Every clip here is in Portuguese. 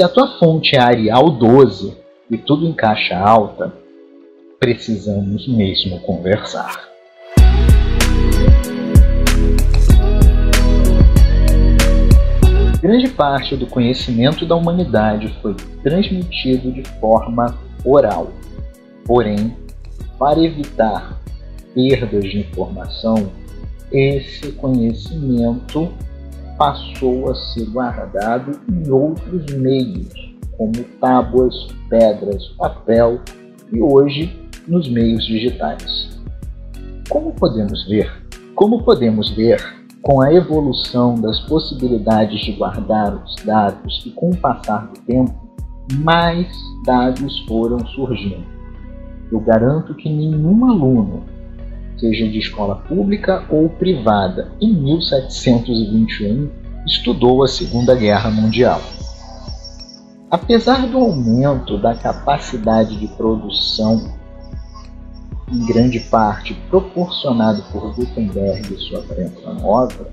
Se a tua fonte é Arial 12 e tudo em caixa alta, precisamos mesmo conversar. Grande parte do conhecimento da humanidade foi transmitido de forma oral. Porém, para evitar perdas de informação, esse conhecimento passou a ser guardado em outros meios, como tábuas, pedras, papel e hoje nos meios digitais. Como podemos ver? Como podemos ver, com a evolução das possibilidades de guardar os dados e com o passar do tempo, mais dados foram surgindo. Eu garanto que nenhum aluno, seja de escola pública ou privada, em 1721 estudou a Segunda Guerra Mundial. Apesar do aumento da capacidade de produção em grande parte proporcionado por Gutenberg e sua prensa nova,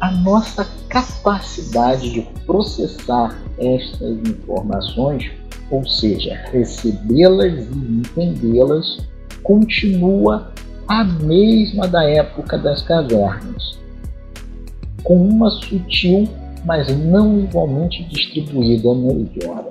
a nossa capacidade de processar estas informações, ou seja, recebê-las e entendê-las, continua a mesma da época das cavernas, com uma sutil, mas não igualmente distribuída melhora.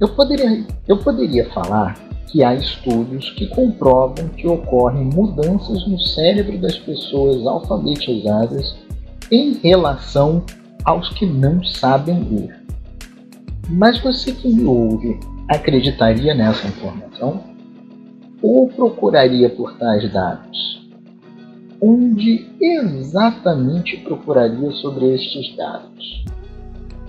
Eu poderia, eu poderia falar que há estudos que comprovam que ocorrem mudanças no cérebro das pessoas alfabetizadas em relação aos que não sabem ler. Mas você que me ouve acreditaria nessa informação? Ou procuraria por tais dados? Onde exatamente procuraria sobre estes dados?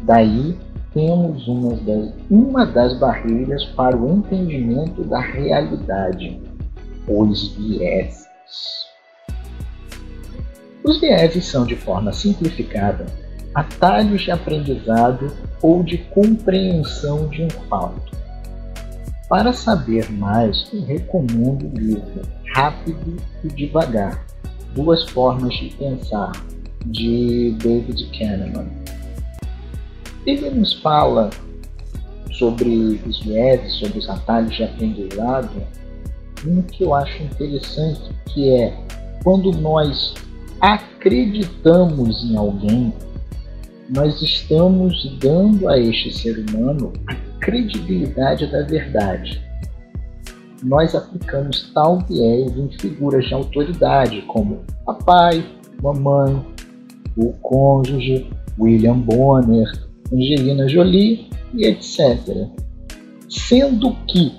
Daí temos uma das, uma das barreiras para o entendimento da realidade, os vieses. Os vieses são, de forma simplificada, atalhos de aprendizado ou de compreensão de um fato. Para saber mais, eu recomendo o livro Rápido e Devagar, Duas Formas de Pensar, de David Kahneman. Ele nos fala sobre os vieses, sobre os atalhos de aprendizado, um que eu acho interessante, que é quando nós acreditamos em alguém, nós estamos dando a este ser humano a credibilidade da verdade. Nós aplicamos tal viés em figuras de autoridade, como papai, mamãe, o cônjuge, William Bonner, Angelina Jolie e etc. Sendo que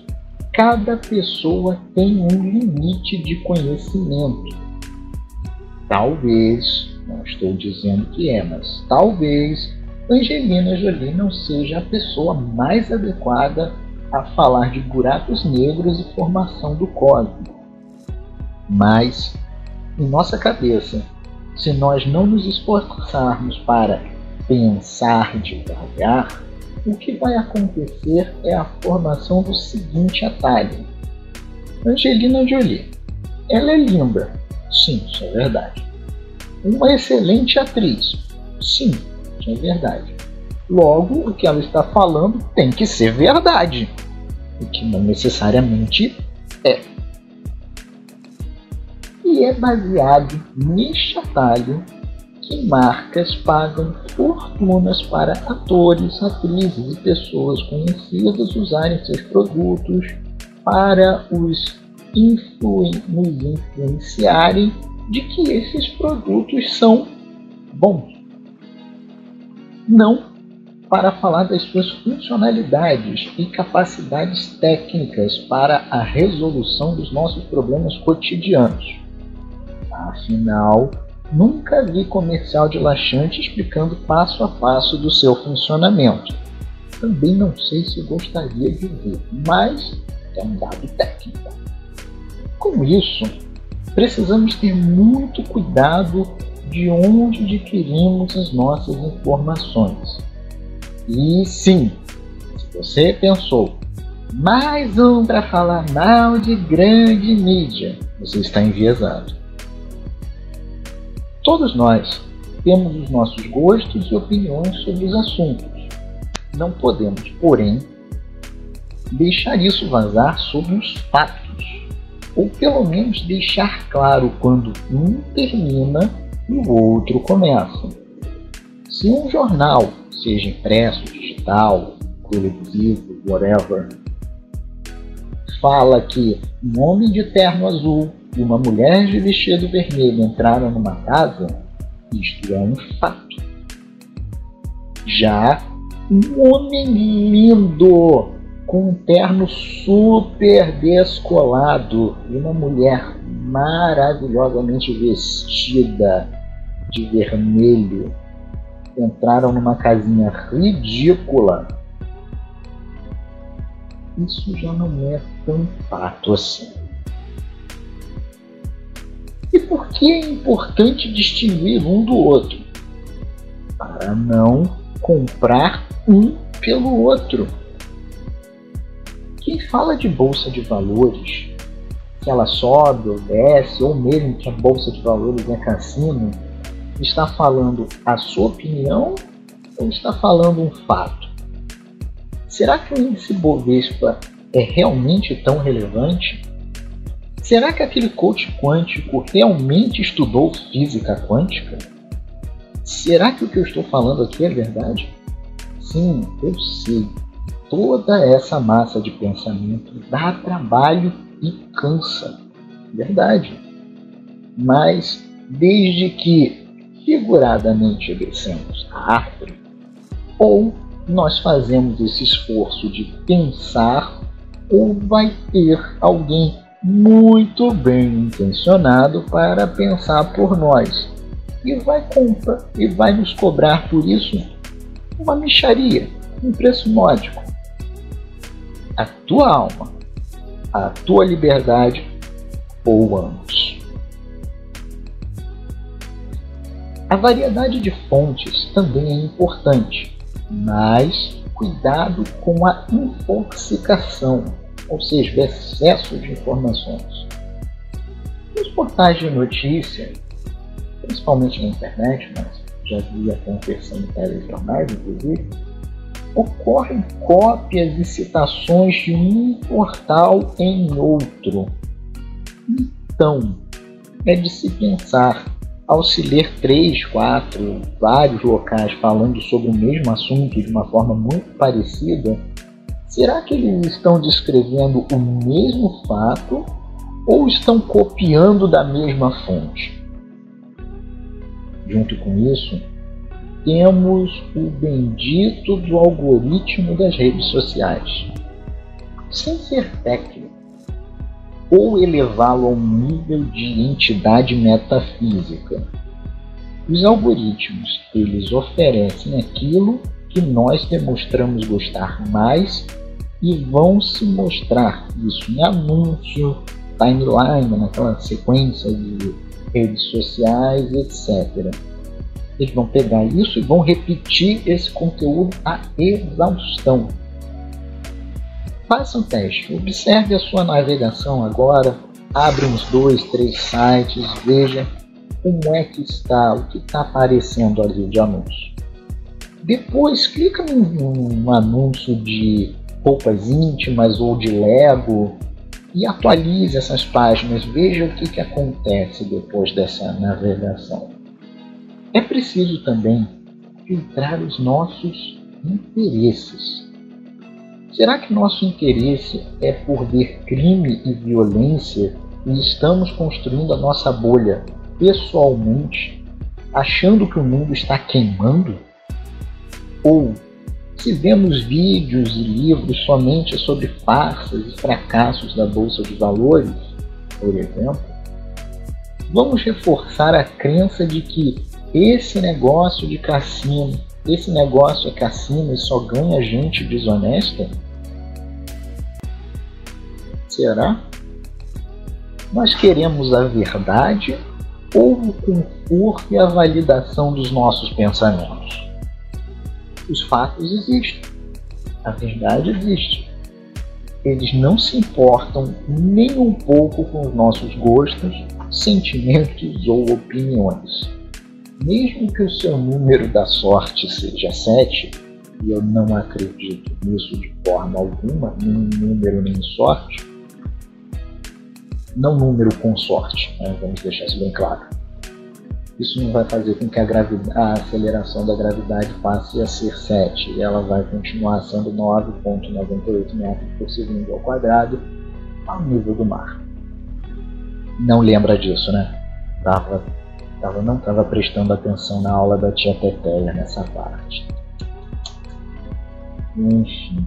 cada pessoa tem um limite de conhecimento. Talvez, não estou dizendo que é, mas talvez Angelina Jolie não seja a pessoa mais adequada a falar de buracos negros e formação do cosmos. Mas, em nossa cabeça, se nós não nos esforçarmos para pensar devagar, o que vai acontecer é a formação do seguinte atalho. Angelina Jolie. Ela é linda. Sim, isso é verdade. Uma excelente atriz. Sim, é verdade. Logo, o que ela está falando tem que ser verdade. O que não necessariamente é. E é baseado neste atalho que marcas pagam fortunas para atores, atrizes e pessoas conhecidas usarem seus produtos para os influenciarem de que esses produtos são bons. Não para falar das suas funcionalidades e capacidades técnicas para a resolução dos nossos problemas cotidianos. Afinal, Nunca vi comercial de laxante explicando passo a passo do seu funcionamento. Também não sei se gostaria de ver, mas é um dado técnico. Com isso, precisamos ter muito cuidado de onde adquirimos as nossas informações. E sim, se você pensou, mais um para falar mal de grande mídia, você está enviesado. Todos nós temos os nossos gostos e opiniões sobre os assuntos. Não podemos, porém, deixar isso vazar sobre os fatos, ou pelo menos deixar claro quando um termina e o outro começa. Se um jornal, seja impresso, digital, televisivo, whatever, fala que um homem de terno azul e uma mulher de vestido vermelho entraram numa casa, isto é um fato. Já um homem lindo com um terno super descolado e uma mulher maravilhosamente vestida de vermelho entraram numa casinha ridícula. Isso já não é tão fato assim. E por que é importante distinguir um do outro? Para não comprar um pelo outro. Quem fala de bolsa de valores, que ela sobe ou desce, ou mesmo que a bolsa de valores é cassino, está falando a sua opinião ou está falando um fato? Será que o índice Bovespa é realmente tão relevante? Será que aquele coach quântico realmente estudou física quântica? Será que o que eu estou falando aqui é verdade? Sim, eu sei toda essa massa de pensamento dá trabalho e cansa. Verdade. Mas desde que figuradamente descemos a árvore, ou nós fazemos esse esforço de pensar, ou vai ter alguém muito bem intencionado para pensar por nós e vai comprar e vai nos cobrar por isso uma micharia, um preço módico a tua alma, a tua liberdade ou ambos. A variedade de fontes também é importante, mas cuidado com a intoxicação, ou seja, o excesso de informações. Nos portais de notícia, principalmente na internet, mas já vi acontecer em telejornais, inclusive, ocorrem cópias e citações de um portal em outro. Então, é de se pensar, ao se ler três, quatro, vários locais falando sobre o mesmo assunto de uma forma muito parecida, será que eles estão descrevendo o mesmo fato ou estão copiando da mesma fonte? Junto com isso, temos o bendito do algoritmo das redes sociais. Sem ser técnico, ou elevá-lo a um nível de entidade metafísica. Os algoritmos, eles oferecem aquilo que nós demonstramos gostar mais e vão se mostrar isso em anúncio, timeline, naquela sequência de redes sociais, etc eles vão pegar isso e vão repetir esse conteúdo a exaustão. Faça um teste, observe a sua navegação agora, abre uns dois, três sites, veja como é que está, o que está aparecendo ali de anúncio. Depois clica num, num anúncio de roupas íntimas ou de Lego e atualize essas páginas, veja o que, que acontece depois dessa navegação. É preciso também filtrar os nossos interesses. Será que nosso interesse é por ver crime e violência e estamos construindo a nossa bolha pessoalmente, achando que o mundo está queimando? Ou se vemos vídeos e livros somente sobre farsas e fracassos da bolsa de valores, por exemplo, vamos reforçar a crença de que esse negócio de cassino, esse negócio é cassino e só ganha gente desonesta? Será? Nós queremos a verdade ou o conforto e a validação dos nossos pensamentos? Os fatos existem. A verdade existe. Eles não se importam nem um pouco com os nossos gostos, sentimentos ou opiniões mesmo que o seu número da sorte seja 7, e eu não acredito nisso de forma alguma, nem número nem sorte, não número com sorte, né? vamos deixar isso bem claro. Isso não vai fazer com que a, a, aceleração da gravidade passe a ser 7, ela vai continuar sendo 9,98 metros por segundo ao quadrado ao nível do mar. Não lembra disso, né? Tava, tava, não estava prestando atenção na aula da tia Teteia nessa parte. Enfim.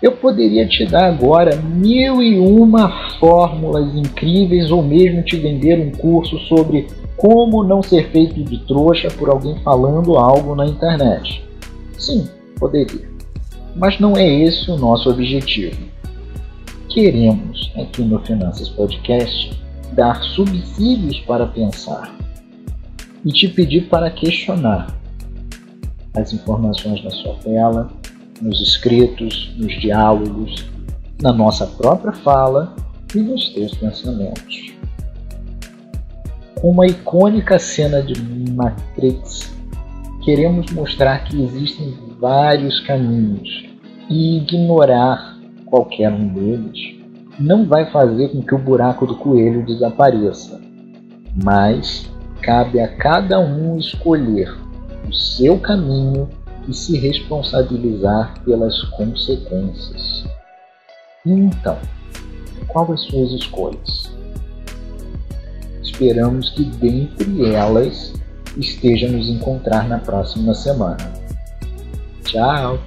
Eu poderia te dar agora mil e uma fórmulas incríveis ou mesmo te vender um curso sobre como não ser feito de trouxa por alguém falando algo na internet. Sim, poderia. Mas não é esse o nosso objetivo. Queremos, aqui no Finanças Podcast, dar subsídios para pensar e te pedir para questionar as informações na sua tela, nos escritos, nos diálogos, na nossa própria fala e nos teus pensamentos. Com a icônica cena de Matrix, queremos mostrar que existem vários caminhos e ignorar qualquer um deles não vai fazer com que o buraco do coelho desapareça, mas cabe a cada um escolher o seu caminho e se responsabilizar pelas consequências. Então, quais as suas escolhas? Esperamos que dentre elas esteja nos encontrar na próxima semana. Tchau!